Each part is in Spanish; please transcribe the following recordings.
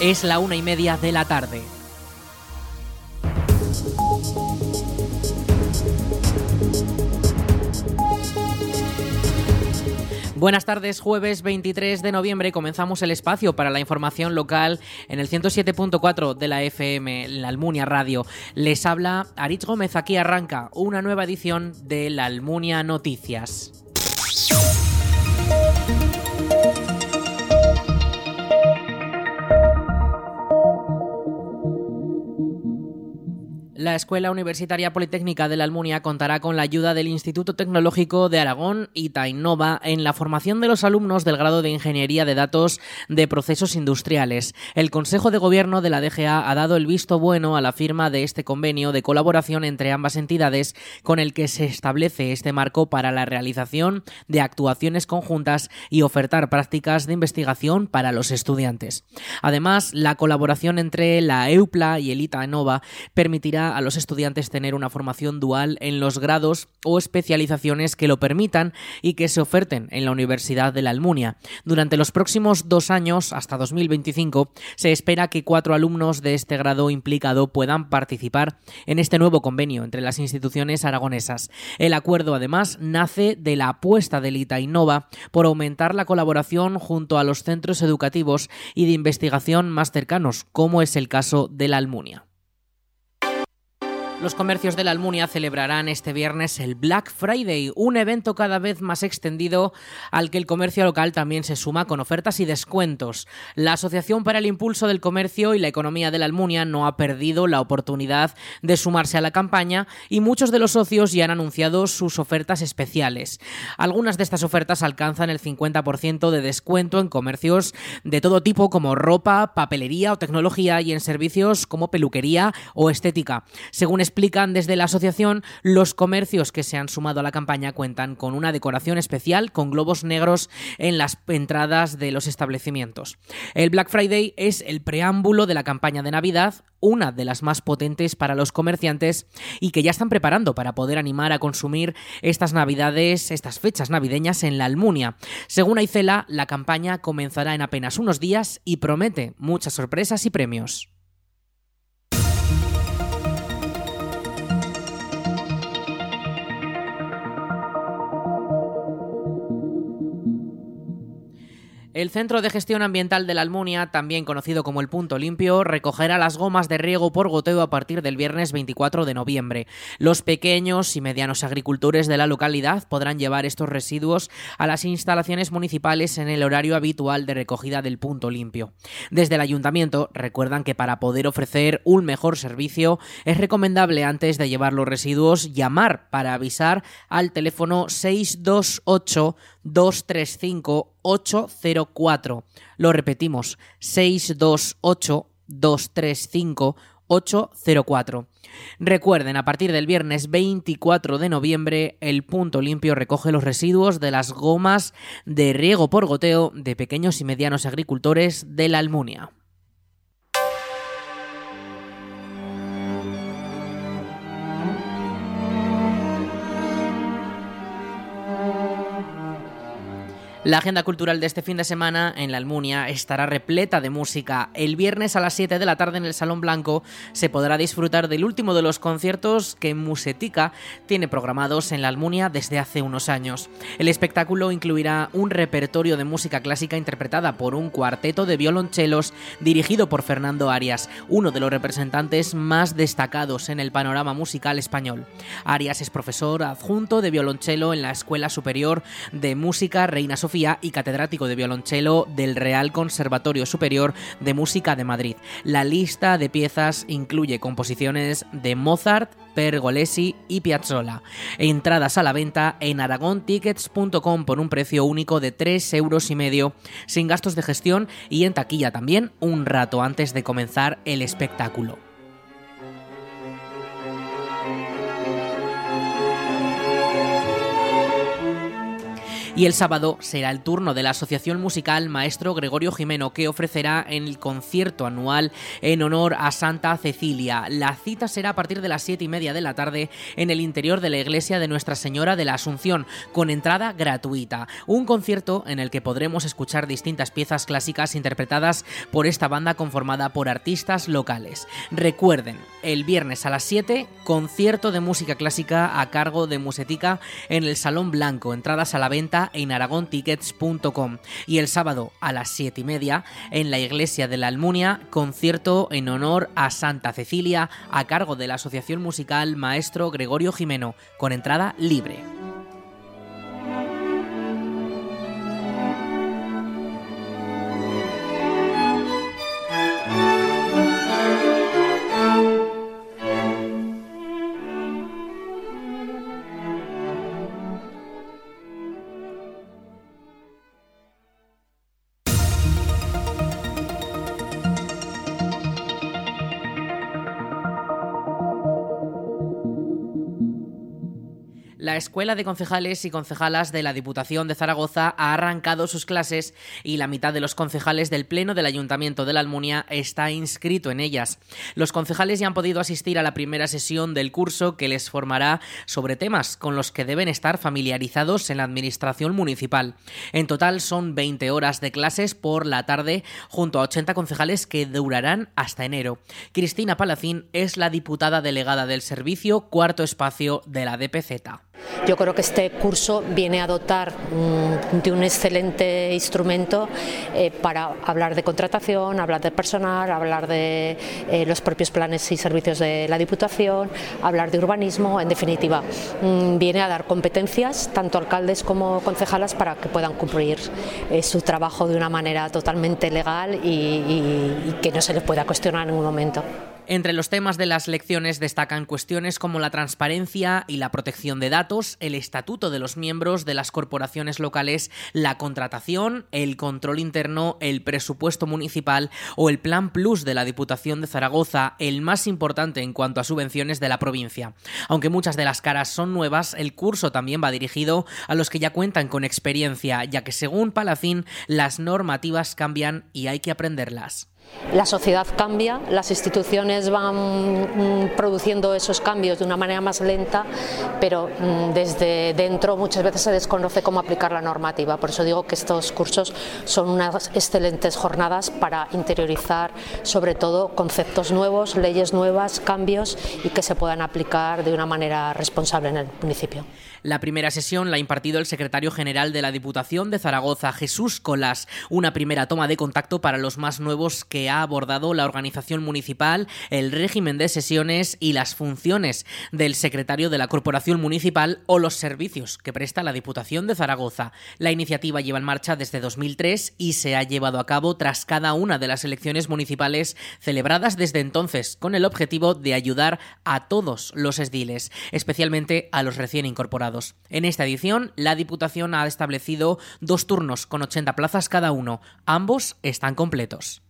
Es la una y media de la tarde. Buenas tardes, jueves 23 de noviembre comenzamos el espacio para la información local en el 107.4 de la FM, la Almunia Radio. Les habla Aritz Gómez, aquí arranca una nueva edición de la Almunia Noticias. La Escuela Universitaria Politécnica de la Almunia contará con la ayuda del Instituto Tecnológico de Aragón y Tainova en la formación de los alumnos del grado de Ingeniería de Datos de Procesos Industriales. El Consejo de Gobierno de la DGA ha dado el visto bueno a la firma de este convenio de colaboración entre ambas entidades con el que se establece este marco para la realización de actuaciones conjuntas y ofertar prácticas de investigación para los estudiantes. Además, la colaboración entre la EUPLA y el ITANOVA permitirá a los estudiantes tener una formación dual en los grados o especializaciones que lo permitan y que se oferten en la Universidad de la Almunia. Durante los próximos dos años, hasta 2025, se espera que cuatro alumnos de este grado implicado puedan participar en este nuevo convenio entre las instituciones aragonesas. El acuerdo, además, nace de la apuesta del ITA Innova por aumentar la colaboración junto a los centros educativos y de investigación más cercanos, como es el caso de la Almunia. Los comercios de la Almunia celebrarán este viernes el Black Friday, un evento cada vez más extendido al que el comercio local también se suma con ofertas y descuentos. La Asociación para el Impulso del Comercio y la Economía de la Almunia no ha perdido la oportunidad de sumarse a la campaña y muchos de los socios ya han anunciado sus ofertas especiales. Algunas de estas ofertas alcanzan el 50% de descuento en comercios de todo tipo como ropa, papelería o tecnología y en servicios como peluquería o estética. Según explican desde la asociación, los comercios que se han sumado a la campaña cuentan con una decoración especial con globos negros en las entradas de los establecimientos. El Black Friday es el preámbulo de la campaña de Navidad, una de las más potentes para los comerciantes y que ya están preparando para poder animar a consumir estas navidades, estas fechas navideñas en la Almunia. Según Aicela, la campaña comenzará en apenas unos días y promete muchas sorpresas y premios. El Centro de Gestión Ambiental de la Almunia, también conocido como el Punto Limpio, recogerá las gomas de riego por goteo a partir del viernes 24 de noviembre. Los pequeños y medianos agricultores de la localidad podrán llevar estos residuos a las instalaciones municipales en el horario habitual de recogida del Punto Limpio. Desde el ayuntamiento recuerdan que para poder ofrecer un mejor servicio es recomendable antes de llevar los residuos llamar para avisar al teléfono 628 235 804. Lo repetimos, 628 235 804. Recuerden, a partir del viernes 24 de noviembre, el punto limpio recoge los residuos de las gomas de riego por goteo de pequeños y medianos agricultores de la Almunia. La agenda cultural de este fin de semana en la Almunia estará repleta de música. El viernes a las 7 de la tarde en el Salón Blanco se podrá disfrutar del último de los conciertos que Musetica tiene programados en la Almunia desde hace unos años. El espectáculo incluirá un repertorio de música clásica interpretada por un cuarteto de violonchelos dirigido por Fernando Arias, uno de los representantes más destacados en el panorama musical español. Arias es profesor adjunto de violonchelo en la Escuela Superior de Música Reina Sofía y catedrático de violonchelo del Real Conservatorio Superior de Música de Madrid. La lista de piezas incluye composiciones de Mozart, Pergolesi y Piazzolla. Entradas a la venta en aragontickets.com por un precio único de 3 euros y medio, sin gastos de gestión y en taquilla también un rato antes de comenzar el espectáculo. Y el sábado será el turno de la Asociación Musical Maestro Gregorio Jimeno, que ofrecerá el concierto anual en honor a Santa Cecilia. La cita será a partir de las siete y media de la tarde en el interior de la iglesia de Nuestra Señora de la Asunción, con entrada gratuita. Un concierto en el que podremos escuchar distintas piezas clásicas interpretadas por esta banda conformada por artistas locales. Recuerden, el viernes a las 7, concierto de música clásica a cargo de Musetica en el Salón Blanco, entradas a la venta en aragontickets.com. Y el sábado a las 7 y media, en la iglesia de la Almunia, concierto en honor a Santa Cecilia a cargo de la Asociación Musical Maestro Gregorio Jimeno, con entrada libre. La Escuela de Concejales y Concejalas de la Diputación de Zaragoza ha arrancado sus clases y la mitad de los concejales del Pleno del Ayuntamiento de la Almunia está inscrito en ellas. Los concejales ya han podido asistir a la primera sesión del curso que les formará sobre temas con los que deben estar familiarizados en la Administración Municipal. En total son 20 horas de clases por la tarde junto a 80 concejales que durarán hasta enero. Cristina Palacín es la diputada delegada del servicio cuarto espacio de la DPZ. Yo creo que este curso viene a dotar mm, de un excelente instrumento eh, para hablar de contratación, hablar de personal, hablar de eh, los propios planes y servicios de la Diputación, hablar de urbanismo, en definitiva, mm, viene a dar competencias tanto alcaldes como concejalas para que puedan cumplir eh, su trabajo de una manera totalmente legal y que no se les pueda cuestionar en ningún momento. Entre los temas de las lecciones destacan cuestiones como la transparencia y la protección de datos, el estatuto de los miembros de las corporaciones locales, la contratación, el control interno, el presupuesto municipal o el Plan Plus de la Diputación de Zaragoza, el más importante en cuanto a subvenciones de la provincia. Aunque muchas de las caras son nuevas, el curso también va dirigido a los que ya cuentan con experiencia, ya que según Palacín las normativas cambian y hay que aprenderlas. La sociedad cambia, las instituciones van mm, produciendo esos cambios de una manera más lenta, pero mm, desde dentro muchas veces se desconoce cómo aplicar la normativa. Por eso digo que estos cursos son unas excelentes jornadas para interiorizar sobre todo conceptos nuevos, leyes nuevas, cambios y que se puedan aplicar de una manera responsable en el municipio. La primera sesión la ha impartido el secretario general de la Diputación de Zaragoza, Jesús Colas, una primera toma de contacto para los más nuevos que ha abordado la organización municipal, el régimen de sesiones y las funciones del secretario de la Corporación Municipal o los servicios que presta la Diputación de Zaragoza. La iniciativa lleva en marcha desde 2003 y se ha llevado a cabo tras cada una de las elecciones municipales celebradas desde entonces, con el objetivo de ayudar a todos los esdiles, especialmente a los recién incorporados. En esta edición, la Diputación ha establecido dos turnos con 80 plazas cada uno. Ambos están completos.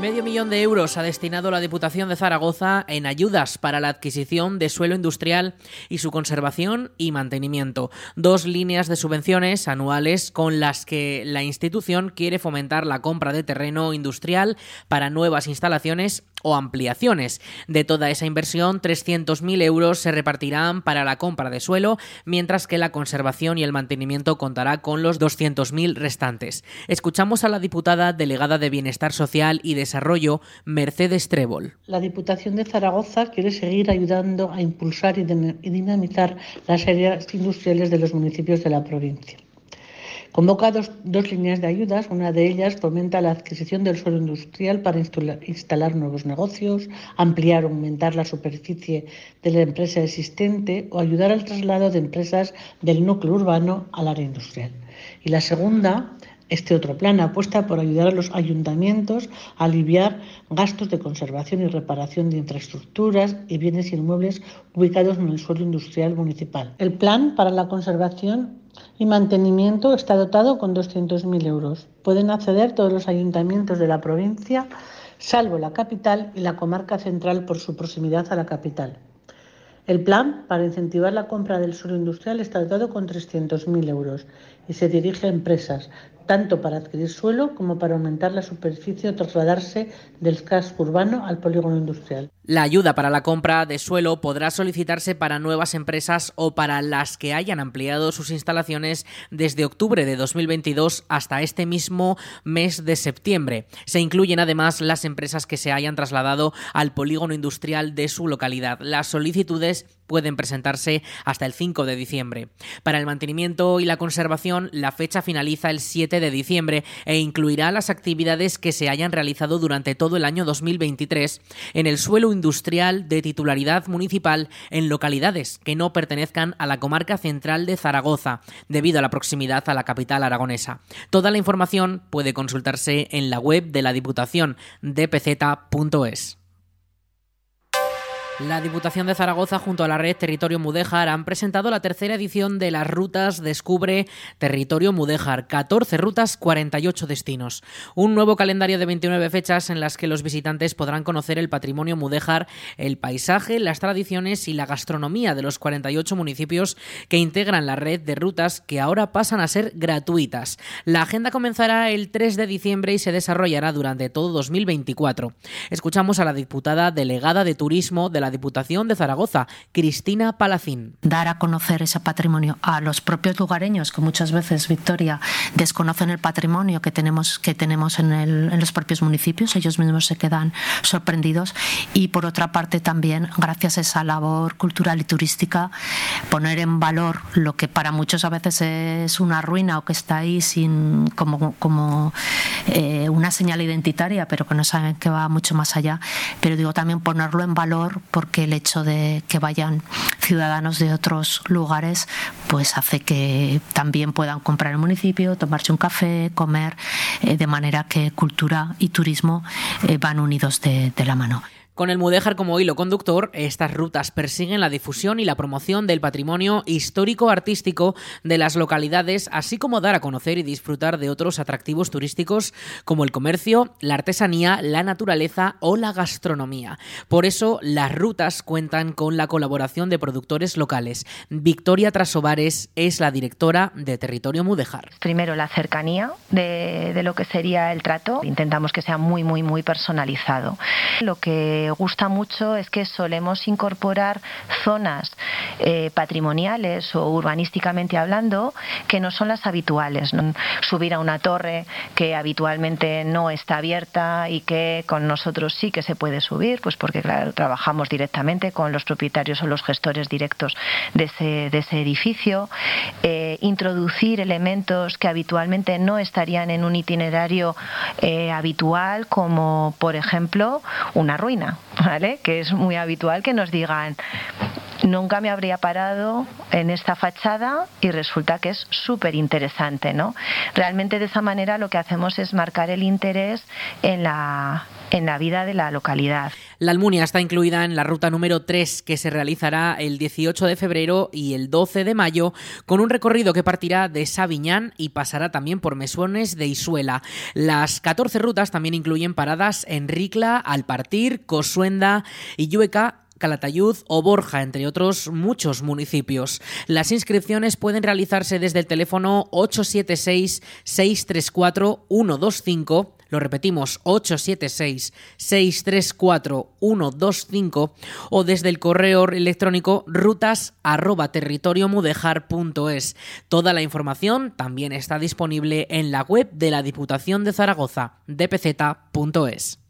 Medio millón de euros ha destinado la Diputación de Zaragoza en ayudas para la adquisición de suelo industrial y su conservación y mantenimiento. Dos líneas de subvenciones anuales con las que la institución quiere fomentar la compra de terreno industrial para nuevas instalaciones o ampliaciones. De toda esa inversión, 300.000 euros se repartirán para la compra de suelo, mientras que la conservación y el mantenimiento contará con los 200.000 restantes. Escuchamos a la diputada delegada de Bienestar Social y Desarrollo, Mercedes Trébol. La Diputación de Zaragoza quiere seguir ayudando a impulsar y dinamizar las áreas industriales de los municipios de la provincia. Convoca dos, líneas de ayudas. Una de ellas fomenta la adquisición del suelo industrial para instalar nuevos negocios, ampliar o aumentar la superficie de la empresa existente o ayudar al traslado de empresas del núcleo urbano al área industrial. Y la segunda este otro plan apuesta por ayudar a los ayuntamientos a aliviar gastos de conservación y reparación de infraestructuras y bienes inmuebles ubicados en el suelo industrial municipal. El plan para la conservación y mantenimiento está dotado con 200.000 euros. Pueden acceder todos los ayuntamientos de la provincia, salvo la capital y la comarca central por su proximidad a la capital. El plan para incentivar la compra del suelo industrial está dotado con 300.000 euros y se dirige a empresas, tanto para adquirir suelo como para aumentar la superficie o trasladarse del casco urbano al polígono industrial. La ayuda para la compra de suelo podrá solicitarse para nuevas empresas o para las que hayan ampliado sus instalaciones desde octubre de 2022 hasta este mismo mes de septiembre. Se incluyen además las empresas que se hayan trasladado al polígono industrial de su localidad. Las solicitudes pueden presentarse hasta el 5 de diciembre. Para el mantenimiento y la conservación, la fecha finaliza el 7 de diciembre e incluirá las actividades que se hayan realizado durante todo el año 2023 en el suelo industrial de titularidad municipal en localidades que no pertenezcan a la comarca central de Zaragoza, debido a la proximidad a la capital aragonesa. Toda la información puede consultarse en la web de la Diputación dpz.es. La Diputación de Zaragoza junto a la red Territorio Mudéjar han presentado la tercera edición de las rutas Descubre Territorio Mudéjar, 14 rutas, 48 destinos. Un nuevo calendario de 29 fechas en las que los visitantes podrán conocer el patrimonio mudéjar, el paisaje, las tradiciones y la gastronomía de los 48 municipios que integran la red de rutas que ahora pasan a ser gratuitas. La agenda comenzará el 3 de diciembre y se desarrollará durante todo 2024. Escuchamos a la diputada delegada de Turismo de la Diputación de Zaragoza, Cristina Palacín. Dar a conocer ese patrimonio a los propios lugareños, que muchas veces, Victoria, desconocen el patrimonio que tenemos, que tenemos en, en los propios municipios, ellos mismos se quedan sorprendidos. Y por otra parte también, gracias a esa labor cultural y turística, poner en valor lo que para muchos a veces es una ruina o que está ahí sin como, como eh, una señal identitaria, pero que no saben que va mucho más allá. Pero digo también ponerlo en valor porque el hecho de que vayan ciudadanos de otros lugares pues hace que también puedan comprar el municipio, tomarse un café, comer, eh, de manera que cultura y turismo eh, van unidos de la mano. Con el Mudéjar como hilo conductor, estas rutas persiguen la difusión y la promoción del patrimonio histórico-artístico de las localidades, así como dar a conocer y disfrutar de otros atractivos turísticos como el comercio, la artesanía, la naturaleza o la gastronomía. Por eso, las rutas cuentan con la colaboración de productores locales. Victoria Trasovares es la directora de Territorio Mudéjar. Primero, la cercanía de, de lo que sería el trato. Intentamos que sea muy, muy, muy personalizado. Lo que gusta mucho es que solemos incorporar zonas eh, patrimoniales o urbanísticamente hablando que no son las habituales. Subir a una torre que habitualmente no está abierta y que con nosotros sí que se puede subir, pues porque claro, trabajamos directamente con los propietarios o los gestores directos de ese, de ese edificio. Eh, introducir elementos que habitualmente no estarían en un itinerario eh, habitual, como por ejemplo una ruina. Que es muy habitual que nos digan, nunca me habría parado en esta fachada y resulta que es súper interesante, ¿no? Realmente de esa manera lo que hacemos es marcar el interés en la, en la vida de la localidad. La Almunia está incluida en la ruta número 3 que se realizará el 18 de febrero y el 12 de mayo con un recorrido que partirá de Sabiñán y pasará también por Mesones de Isuela. Las 14 rutas también incluyen paradas en Ricla, Alpartir, Cosuenda, Illueca Calatayud o Borja, entre otros muchos municipios. Las inscripciones pueden realizarse desde el teléfono 876-634-125 lo repetimos, 876-634-125 o desde el correo electrónico rutas arroba territoriomudejar.es. Toda la información también está disponible en la web de la Diputación de Zaragoza, dpz.es.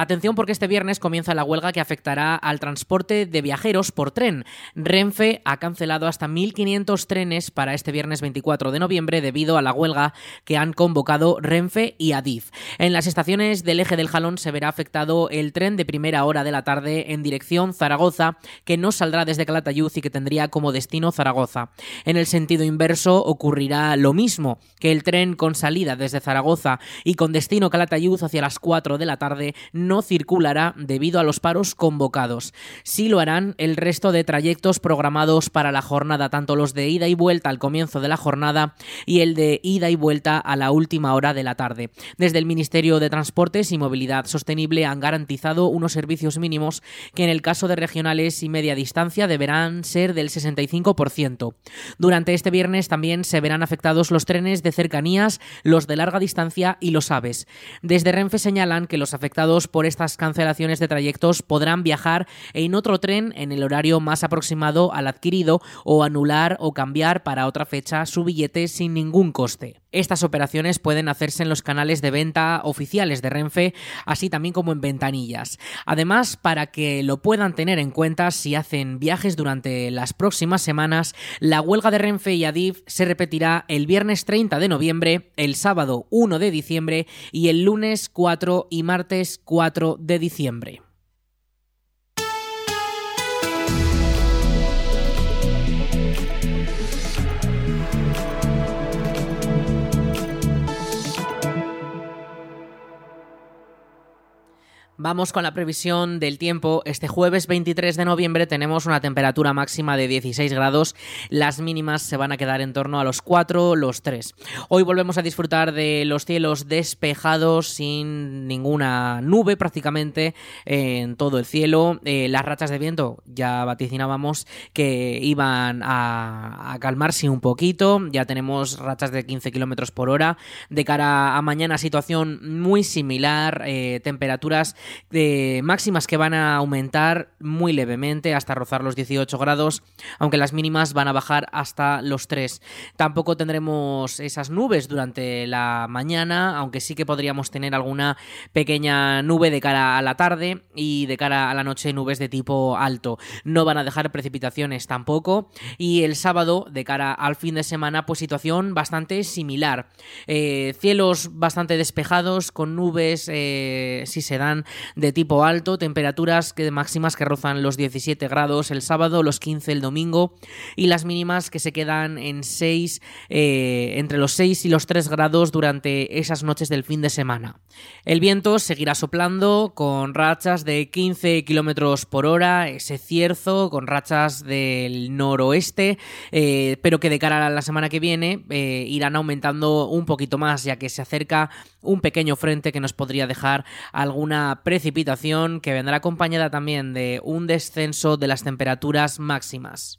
Atención porque este viernes comienza la huelga que afectará al transporte de viajeros por tren. Renfe ha cancelado hasta 1.500 trenes para este viernes 24 de noviembre debido a la huelga que han convocado Renfe y Adif. En las estaciones del eje del Jalón se verá afectado el tren de primera hora de la tarde en dirección Zaragoza, que no saldrá desde Calatayud y que tendría como destino Zaragoza. En el sentido inverso ocurrirá lo mismo, que el tren con salida desde Zaragoza y con destino Calatayud hacia las 4 de la tarde circulará debido a los paros convocados. Sí lo harán el resto de trayectos programados para la jornada, tanto los de ida y vuelta al comienzo de la jornada y el de ida y vuelta a la última hora de la tarde. Desde el Ministerio de Transportes y Movilidad Sostenible han garantizado unos servicios mínimos que en el caso de regionales y media distancia deberán ser del 65%. Durante este viernes también se verán afectados los trenes de cercanías, los de larga distancia y los aves. Desde Renfe señalan que los afectados por estas cancelaciones de trayectos podrán viajar en otro tren en el horario más aproximado al adquirido o anular o cambiar para otra fecha su billete sin ningún coste. Estas operaciones pueden hacerse en los canales de venta oficiales de Renfe, así también como en ventanillas. Además, para que lo puedan tener en cuenta si hacen viajes durante las próximas semanas, la huelga de Renfe y Adif se repetirá el viernes 30 de noviembre, el sábado 1 de diciembre y el lunes 4 y martes 4 de diciembre. Vamos con la previsión del tiempo. Este jueves 23 de noviembre tenemos una temperatura máxima de 16 grados. Las mínimas se van a quedar en torno a los 4, los 3. Hoy volvemos a disfrutar de los cielos despejados sin ninguna nube prácticamente en todo el cielo. Eh, las rachas de viento ya vaticinábamos que iban a, calmarse un poquito. Ya tenemos rachas de 15 kilómetros por hora. De cara a mañana situación muy similar. Eh, temperaturas de máximas que van a aumentar muy levemente hasta rozar los 18 grados, aunque las mínimas van a bajar hasta los 3. Tampoco tendremos esas nubes durante la mañana, aunque sí que podríamos tener alguna pequeña nube de cara a la tarde y de cara a la noche nubes de tipo alto. No van a dejar precipitaciones tampoco y el sábado de cara al fin de semana pues situación bastante similar. Eh, cielos bastante despejados con nubes eh, si se dan de tipo alto, temperaturas que, máximas que rozan los 17 grados el sábado, los 15 el domingo y las mínimas que se quedan en 6, eh, entre los 6 y los 3 grados durante esas noches del fin de semana. El viento seguirá soplando con rachas de 15 kilómetros por hora, ese cierzo con rachas del noroeste, eh, pero que de cara a la semana que viene eh, irán aumentando un poquito más, ya que se acerca un pequeño frente que nos podría dejar alguna precipitación que vendrá acompañada también de un descenso de las temperaturas máximas.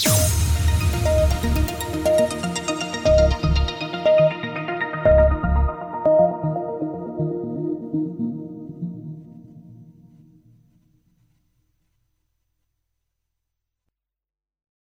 you